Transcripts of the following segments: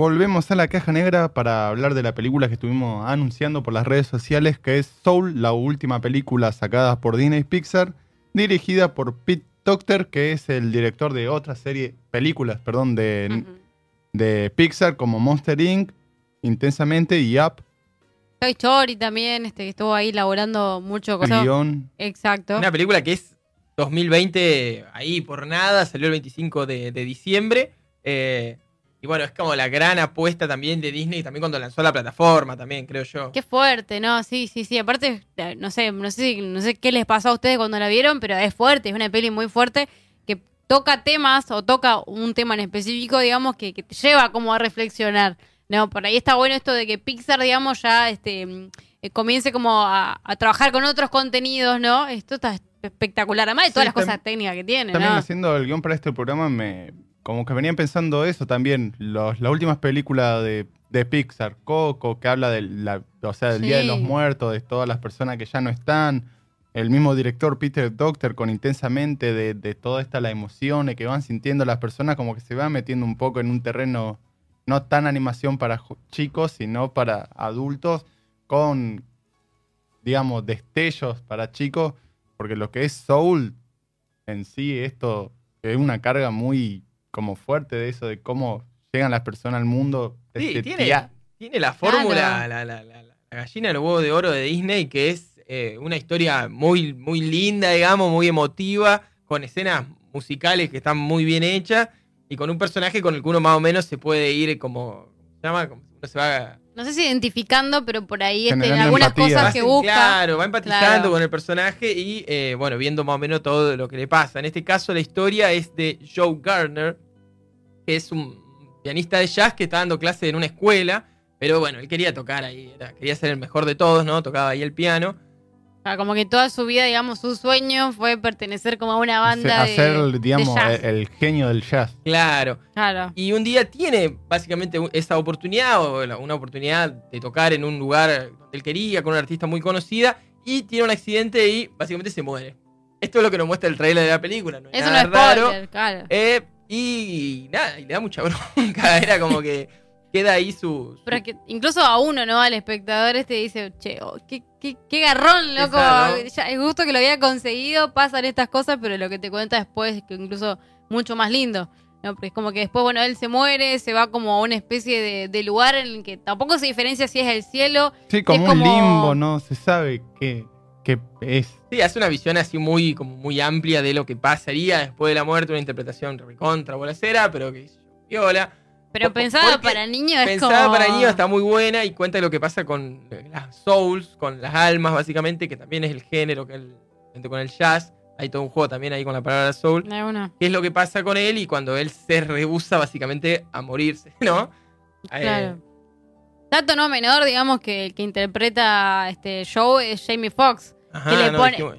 Volvemos a la caja negra para hablar de la película que estuvimos anunciando por las redes sociales, que es Soul, la última película sacada por Disney Pixar, dirigida por Pete Docter, que es el director de otra serie, películas, perdón, de, de Pixar, como Monster Inc., Intensamente y Up. Toy Story también, este, que estuvo ahí laborando mucho con. Guión. Exacto. Una película que es 2020, ahí por nada, salió el 25 de, de diciembre. eh, y bueno, es como la gran apuesta también de Disney, también cuando lanzó la plataforma, también, creo yo. Qué fuerte, ¿no? Sí, sí, sí. Aparte, no sé, no sé, si- no sé qué les pasó a ustedes cuando la vieron, pero es fuerte, es una peli muy fuerte que toca temas o toca un tema en específico, digamos, que, que te lleva como a reflexionar. No, por ahí está bueno esto de que Pixar, digamos, ya este eh, comience como a, a trabajar con otros contenidos, ¿no? Esto está espectacular, además de todas Sí, las cosas técnicas que tiene, También ¿no? haciendo el guion para este programa, me como que venían pensando eso también. Los, las últimas películas de, de Pixar, Coco, que habla del, la, o sea, del Día de los. Muertos, de todas las personas que ya no están. El mismo director Peter Docter con intensamente de, de toda esta las emociones que van sintiendo las personas, como que se van metiendo un poco en un terreno no tan animación para chicos, sino para adultos, con, digamos, destellos para chicos, porque lo que es Soul en sí, esto es una carga muy como fuerte de eso, de cómo llegan las personas al mundo. Sí, este tiene, la fórmula, la, la- la- la gallina del huevo de oro de Disney, que es eh, una historia muy, muy linda, digamos, muy emotiva, con escenas musicales que están muy bien hechas y con un personaje con el que uno más o menos se puede ir como, ¿cómo se llama? Como uno se va No sé si identificando, pero por ahí este, Generando algunas empatía. cosas que busca. Claro, va empatizando Claro. con el personaje y, eh, bueno, viendo más o menos todo lo que le pasa. En este caso, la historia es de Joe Gardner, que es un pianista de jazz que está dando clase en una escuela, pero bueno, él quería tocar ahí, era- quería ser el mejor de todos, ¿no? Tocaba ahí el piano. O sea, como que toda su vida, digamos, su sueño fue pertenecer como a una banda de, hacer, digamos, de jazz. el, el genio del jazz. Claro. Claro. Y un día tiene básicamente esa oportunidad, o una oportunidad de tocar en un lugar donde él quería, con una artista muy conocida, y tiene un accidente y básicamente se muere. Esto es lo que nos muestra el trailer de la película, no es Eso no nada es raro. spoiler, claro. Eh, y nada, y le da mucha bronca, era como que queda ahí su... su- Pero es que incluso a uno, ¿no? Al espectador este dice, che, oh, qué, qué, qué garrón, loco. Esa, ¿no? Ya, es justo que lo había conseguido, pasan estas cosas, pero lo que te cuenta después es que incluso mucho más lindo. ¿no? Porque es como que después, bueno, él se muere, se va como a una especie de, de lugar en el que tampoco se diferencia si es el cielo. Sí, como Es un como- limbo, no se sabe qué, qué es. Sí, hace una visión así muy, como muy amplia de lo que pasaría después de la muerte, una interpretación recontra bolacera, pero que viola. Pero porque para niños es Pensada como... para niños está muy buena y cuenta lo que pasa con eh, las souls, con las almas básicamente, que también es el género que él, con el jazz. Hay todo un juego también ahí con la palabra soul. ¿Qué es lo que pasa con él y cuando él se rehúsa básicamente a morirse, ¿no? Eh, Claro. Dato no menor, digamos, que el que interpreta este show es Jamie Foxx. ajá, que le no, pone- dijimos.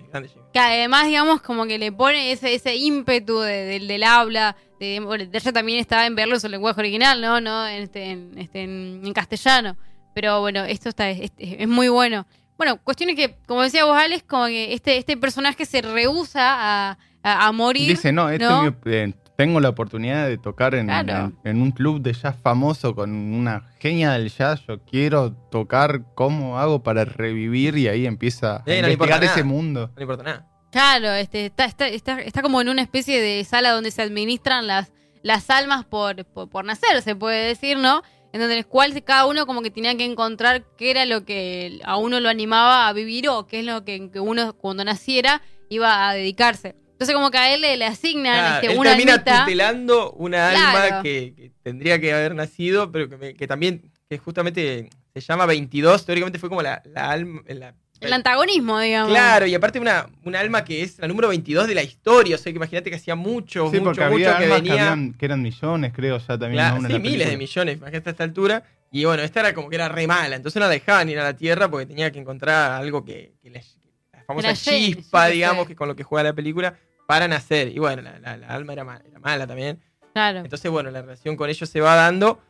Que además, digamos, como que le pone ese, ese ímpetu de- del habla. De, bueno, de ella también está en verlo en su lenguaje original, ¿no? no en, este, en, este, en, en castellano. Pero bueno, esto está es, es muy bueno. Bueno, cuestión es que, como decía vos, Alex, como que este, este personaje se rehúsa a, a, a morir. Dice, no, este ¿no? eh, tengo la oportunidad de tocar en, Claro. en- en un club de jazz famoso con una genia del jazz. Yo quiero tocar cómo hago para revivir y ahí empieza a Eh, no importa investigar ese nada. mundo. No le importa nada. Claro, este, está, está, está, está como en una especie de sala donde se administran las, las almas por, por, por nacer, se puede decir, ¿no? En donde el cual cada uno como que tenía que encontrar qué era lo que a uno lo animaba a vivir o qué es lo que, que uno cuando naciera iba a dedicarse. Entonces como que a él le, le asignan Claro, este, él una termina almita. tutelando una Claro. alma que, que tendría que haber nacido, pero que también, que justamente se llama 22, teóricamente fue como la, la alma... la- El antagonismo, digamos. Claro, y aparte una, una alma que es la número 22 de la historia, o sea que imagínate que hacía mucho, Sí, mucho, porque mucho había que venía... habían- que eran millones, creo, ya también. Claro, sí, la miles película. de millones, imagínate a esta altura. Y bueno, esta era como que era re mala, entonces no la dejaban ir a la Tierra porque tenía que encontrar algo que, que la, la famosa La chispa, sí, digamos, que con lo que juega la película, para nacer. Y bueno, la, la- la alma era, ma- era mala también. Claro. Entonces, bueno, la relación con ellos se va dando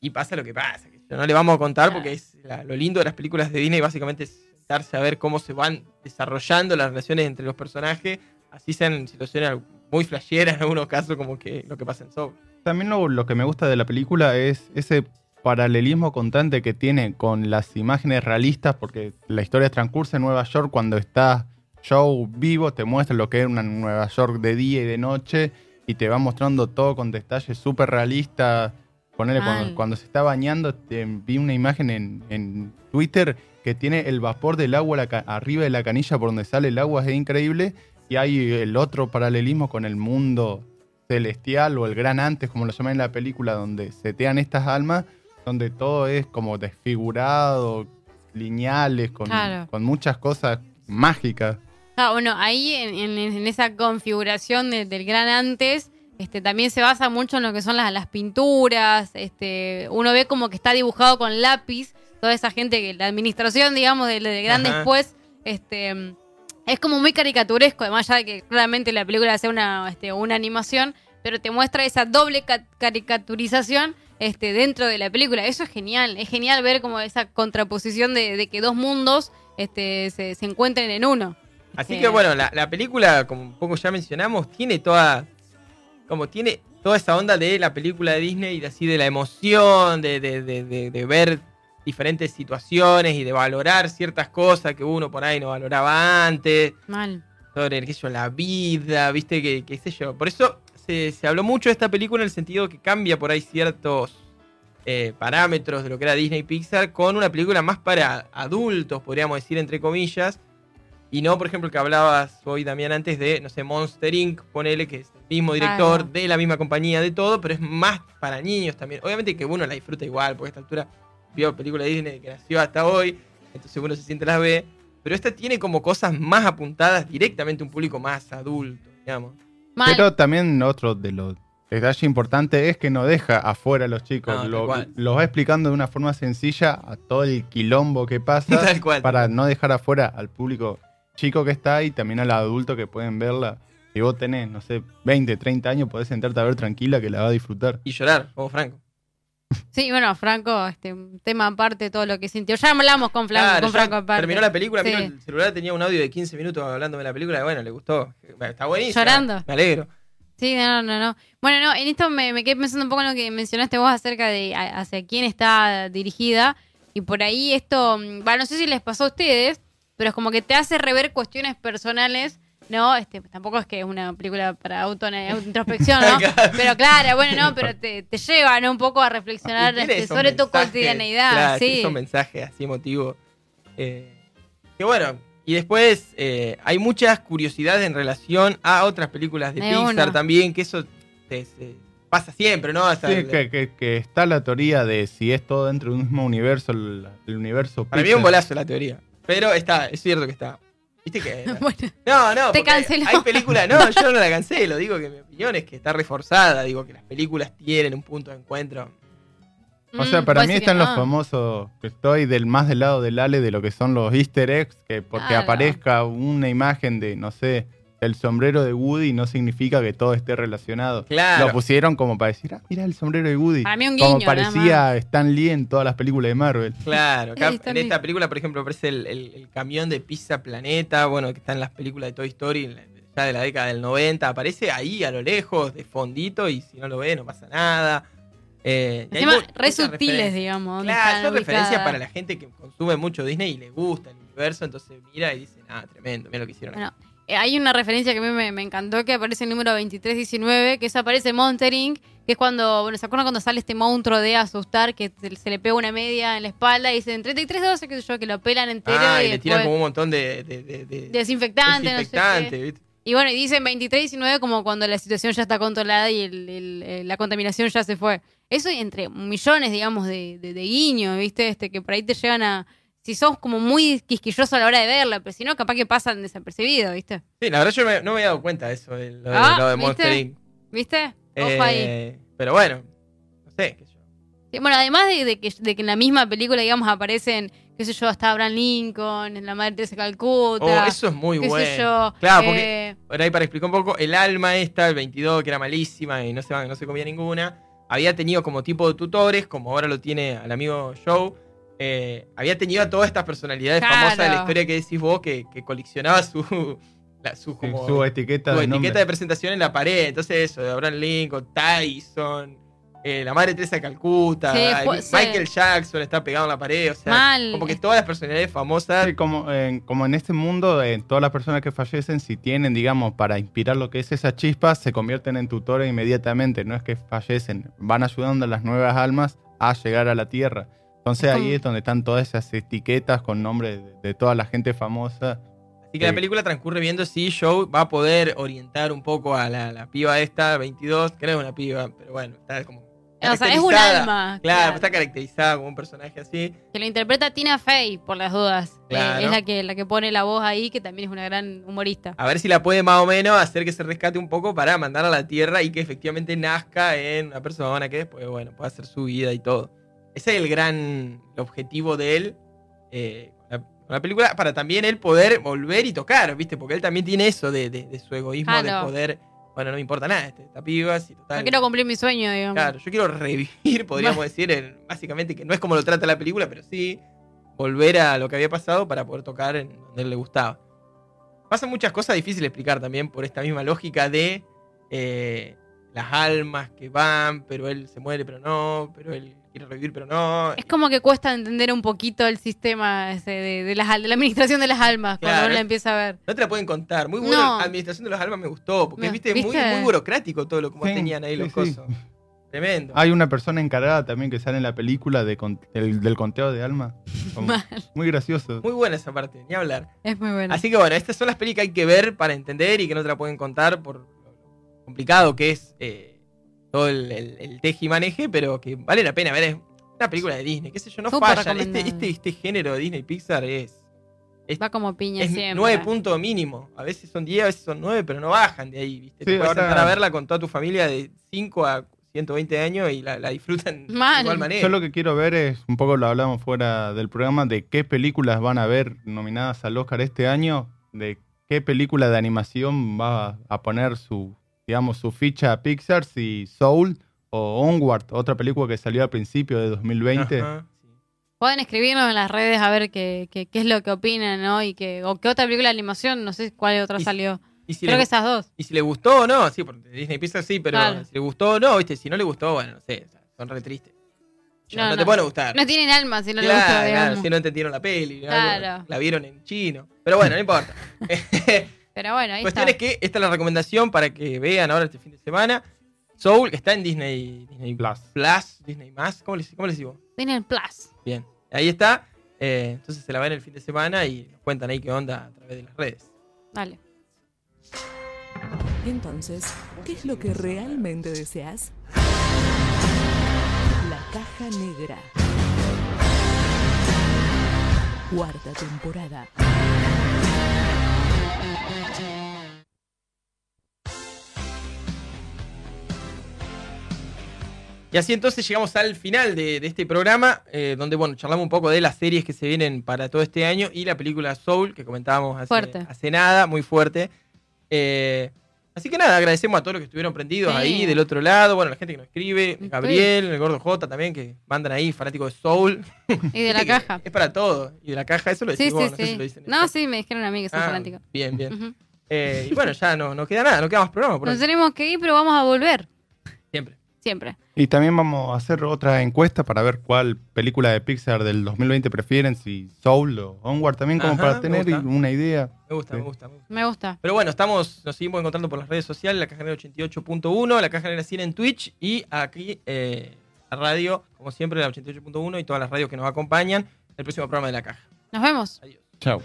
y pasa lo que pasa. que no le vamos a contar Claro. porque es la- lo lindo de las películas de Disney, básicamente es a ver cómo se van desarrollando las relaciones entre los personajes, así sean situaciones muy flasheras en algunos casos, como que lo que pasa en Soul. También lo, lo que me gusta de la película es ese paralelismo constante que tiene con las imágenes realistas, porque la historia transcurre en Nueva York cuando está Joe vivo, te muestra lo que es una Nueva York de día y de noche, y te va mostrando todo con detalles súper realistas. Ponele, cuando, cuando se está bañando, te vi una imagen en, en Twitter que tiene el vapor del agua la arriba de la canilla por donde sale el agua, es increíble. Y hay el otro paralelismo con el mundo celestial o el gran antes, como lo llaman en la película, donde setean estas almas, donde todo es como desfigurado, lineales, con, Claro. con muchas cosas mágicas. Ah, bueno, ahí en, en- en esa configuración de- del gran antes, este, también se basa mucho en lo que son las, las pinturas. Este, uno ve como que está dibujado con lápiz toda esa gente que la administración, digamos, del del gran Ajá. después, este, es como muy caricaturesco, además ya de que claramente la película hace una, este, una animación, pero te muestra esa doble ca- caricaturización este, dentro de la película. Eso es genial, es genial ver como esa contraposición de, de que dos mundos este, se, se encuentren en uno. Así Sí. que bueno, la, la película, como un poco ya mencionamos, tiene toda. Como tiene toda esa onda de la película de Disney y de así de la emoción, de, de- de- ver diferentes situaciones y de valorar ciertas cosas que uno por ahí no valoraba antes, Mal. sobre qué sé yo, la vida, viste, que qué sé yo. Por eso se, se habló mucho de esta película en el sentido que cambia por ahí ciertos eh, parámetros de lo que era Disney Pixar con una película más para adultos, podríamos decir, entre comillas. Y no, por ejemplo, que hablabas hoy también antes de, no sé, Monster Inc., ponele, que es mismo director, Claro. de la misma compañía, de todo, pero es más para niños también. Obviamente que uno la disfruta igual, porque a esta altura vio película de Disney que nació hasta hoy, entonces uno se siente las ve. Pero esta tiene como cosas más apuntadas directamente a un público más adulto, digamos. Mal. Pero también otro de los detalles importantes es que no deja afuera a los chicos. No, lo, cual. lo va explicando de una forma sencilla a todo el quilombo que pasa Tal cual. para no dejar afuera al público chico que está ahí y también al adulto que pueden verla. Si vos tenés, no sé, 20, 30 años, podés sentarte a ver tranquila que la va a disfrutar. Y llorar, como Franco. Sí, bueno, Franco, este, un tema aparte de todo lo que sintió. Ya hablamos con, Flan- Claro, con Franco aparte. terminó la película, Sí. vino el celular tenía un audio de 15 minutos hablándome de la película, y bueno, le gustó. Está buenísimo. Llorando. Me alegro. Sí, no, no, no. Bueno, no, en esto me, me quedé pensando un poco en lo que mencionaste vos acerca de a- hacia quién está dirigida. Y por ahí esto, mm, bueno, no sé si les pasó a ustedes, pero es como que te hace rever cuestiones personales, ¿no? Este, tampoco es que es una película para auto introspección, ¿no? Pero claro, bueno, no, pero te, te lleva, ¿no? Un poco a reflexionar este, sobre tu cotidianeidad, claro, sí. esos mensajes así emotivos. eh, que bueno, y después eh, hay muchas curiosidades en relación a otras películas de, Pixar uno. también, que eso te- se pasa siempre, ¿no? Hasta Sí, el- que, que- que está la teoría de si es todo dentro de un mismo universo, el, el universo Para mí es un Pixar. bolazo la teoría. Pero está, es cierto que está. ¿Viste que? Bueno, No, no, Te porque canceló. hay películas, no, yo no la cancelo, digo que mi opinión es que está reforzada, digo que las películas tienen un punto de encuentro. O sea, mm, para mí están los famosos, que estoy del más del lado del Ale de lo que son los easter eggs, que porque Claro. aparezca una imagen de, no sé, el sombrero de Woody no significa que todo esté relacionado. Claro. Lo pusieron como para decir, ah, mira el sombrero de Woody. Para mí un como guiño, nada parecía Stan Lee en todas las películas de Marvel. Claro, acá en esta película, por ejemplo, aparece el, el- el camión de Pizza Planeta, bueno, que está en las películas de Toy Story, ya de la década del 90, aparece ahí a lo lejos, de fondito, y si no lo ve, no pasa nada. Eh, Encima, re sutiles, digamos. Claro, son referencias para la gente que consume mucho Disney y le gusta el universo, entonces mira y dice, ah, tremendo, mira lo que hicieron. Bueno, hay una referencia que a mí me, me encantó que aparece el número 2319, que eso aparece Monster Inc., que es cuando, bueno, ¿se acuerdan cuando sale este monstruo de asustar que se, se le pega una media en la espalda y dicen 3312, qué sé yo, que lo pelan entero ah, y, y le tiran como un montón de, de- de- de- desinfectante, desinfectante, no sé ¿viste? Y bueno, y dicen 23, 19 como cuando la situación ya está controlada y el- el- el- la contaminación ya se fue. Eso y entre millones, digamos, de, de, de guiños, ¿viste? Este, que por ahí te llegan a... Si sos como muy quisquilloso a la hora de verla, pero si no, capaz que pasan desapercibidos, ¿viste? Sí, la verdad yo me- no me había dado cuenta de eso, de lo de, Ah, lo de ¿viste? Monster Inc. ¿Viste? Ojo ahí. Eh, pero bueno, no sé. qué sé yo. Sí, Bueno, además de, de que, de que en la misma película, digamos, aparecen, qué sé yo, hasta Abraham Lincoln, la madre Teresa de Calcuta. Oh, eso es muy qué bueno. sé yo. Claro, porque eh, por ahí para explicar un poco, el alma esta, el 22, que era malísima y no se, no se comía ninguna, había tenido como tipo de tutores, como ahora lo tiene al amigo Joe, eh, había tenido a todas estas personalidades Claro. famosas de la historia que decís vos, que, que coleccionaba su, la- su, Sí, como- su etiqueta su de etiqueta de presentación en la pared. Entonces eso, de Abraham Lincoln, Tyson, eh, la madre Teresa de Calcuta, Sí, fue- sí. Michael Jackson está pegado en la pared, o sea, Mal. como que todas las personalidades famosas... Sí, como, en- como en este mundo, todas las personas que fallecen, si tienen, digamos, para inspirar lo que es esa chispa, se convierten en tutores inmediatamente. No es que fallecen, van ayudando a las nuevas almas a llegar a la tierra. Entonces Es ahí es donde están todas esas etiquetas con nombres de, de toda la gente famosa. Así que la Sí. película transcurre viendo si Joe va a poder orientar un poco a la, la piba esta, 22, que no es una piba, pero bueno, está como. o sea, es un caracterizada. alma. Claro, está caracterizada como un personaje así. Que lo interpreta Tina Fey, por las dudas. Eh, es la que, la que pone la voz ahí, que también es una gran humorista. A ver si la puede más o menos hacer que se rescate un poco para mandar a la Tierra y que efectivamente nazca en una persona que después, bueno, pueda hacer su vida y todo. Ese es el gran objetivo de él eh, con, la, la película, para también él poder volver y tocar, ¿viste? Porque él también tiene eso de, de- de su egoísmo, de Claro. poder, bueno, no me importa nada, este, esta piba, si total. No quiero cumplir mi sueño, digamos. Claro, yo quiero revivir, podríamos decir, el- básicamente que no es como lo trata la película, pero sí volver a lo que había pasado para poder tocar en donde él le gustaba. Pasan muchas cosas difíciles de explicar también por esta misma lógica de eh, las almas que van, pero él se muere, pero no, pero él quiere revivir, pero no. Es como que cuesta entender un poquito el sistema ese de, de las de la administración de las almas cuando uno la empieza a ver. No te la pueden contar. Muy buena No. administración de las almas me gustó, porque No, viste, Muy, ¿viste? muy burocrático todo lo como Sí, tenían ahí sí, los sí. cosos. Tremendo. Hay una persona encargada también que sale en la película de con- del, del conteo de alma. Como- muy gracioso. Muy buena esa parte, ni hablar. Es muy bueno. Así que bueno, estas son las pelis que hay que ver para entender y que no te la pueden contar por lo complicado que es eh, todo el, el, el teje y maneje, pero que vale la pena ver. Es una película de Disney, qué sé yo, no Súper fallan. Este, este, este género de Disney Pixar es, Va como piña es siempre. 9 puntos mínimo. A veces son 10, a veces son 9, pero no bajan de ahí, ¿viste? Sí, te puedes ahora- sentar a verla con toda tu familia de 5 a 120 años y la, la disfrutan Mal. de igual manera. Yo lo que quiero ver es, un poco lo hablamos fuera del programa, de qué películas van a ver nominadas al Oscar este año, de qué película de animación va a poner su, digamos, su ficha a Pixar, si Soul o Onward, otra película que salió al principio de 2020. Ajá, sí. Pueden escribirnos en las redes a ver qué, qué, qué es lo que opinan, ¿no? Y que, o qué otra película de animación, no sé cuál otra salió. Y si Creo le- que esas dos. Y si le gustó o no, sí, porque Disney Pixar sí, pero Claro. si le gustó o no, viste, si no le gustó, bueno, no sé, son re tristes. No, no, no. te pueden gustar. No tienen alma si no claro, le gusta, claro, si no entendieron la peli, algo, Claro. la vieron en chino. Pero bueno, no importa. Pero bueno, ahí Cuestión está. es que esta es la recomendación para que vean ahora este fin de semana. Soul, que está en Disney, Disney Plus. Plus, Disney Más, ¿cómo le, cómo le digo? Tienen Plus. Bien, ahí está. Eh, entonces se la ven el fin de semana y nos cuentan ahí qué onda a través de las redes. Dale. Entonces, ¿qué es lo que realmente deseas? La caja negra. Cuarta temporada. Y así entonces llegamos al final de, de este programa, eh, donde bueno, charlamos un poco de las series que se vienen para todo este año y la película Soul, que comentábamos hace, hace nada, muy fuerte. Eh, así que nada, agradecemos a todos los que estuvieron prendidos Sí. ahí del otro lado, bueno, la gente que nos escribe. Gabriel, el gordo J también, que mandan ahí, fanáticos de Soul. Y de la caja. Es para todo. Y de la caja, eso lo Sí, decís vos, sí, no sé sí. si lo dicen. No, sí, me dijeron a mí que soy Ah, fanático. Bien, bien. Eh, y bueno, ya no, no queda nada, no queda más programa por Nos hoy. tenemos que ir, pero vamos a volver. Siempre. Siempre. Y también vamos a hacer otra encuesta para ver cuál película de Pixar del 2020 prefieren, si Soul o Onward, también como Ajá, para tener una idea. Me gusta, Sí. me gusta, me gusta. Me gusta. Pero bueno, estamos, nos seguimos encontrando por las redes sociales, la Caja Negra 88.1, la Caja Negra 100 en Twitch y aquí eh, la radio, como siempre, la 88.1 y todas las radios que nos acompañan, el próximo programa de la Caja. Nos vemos. Adiós. Chao.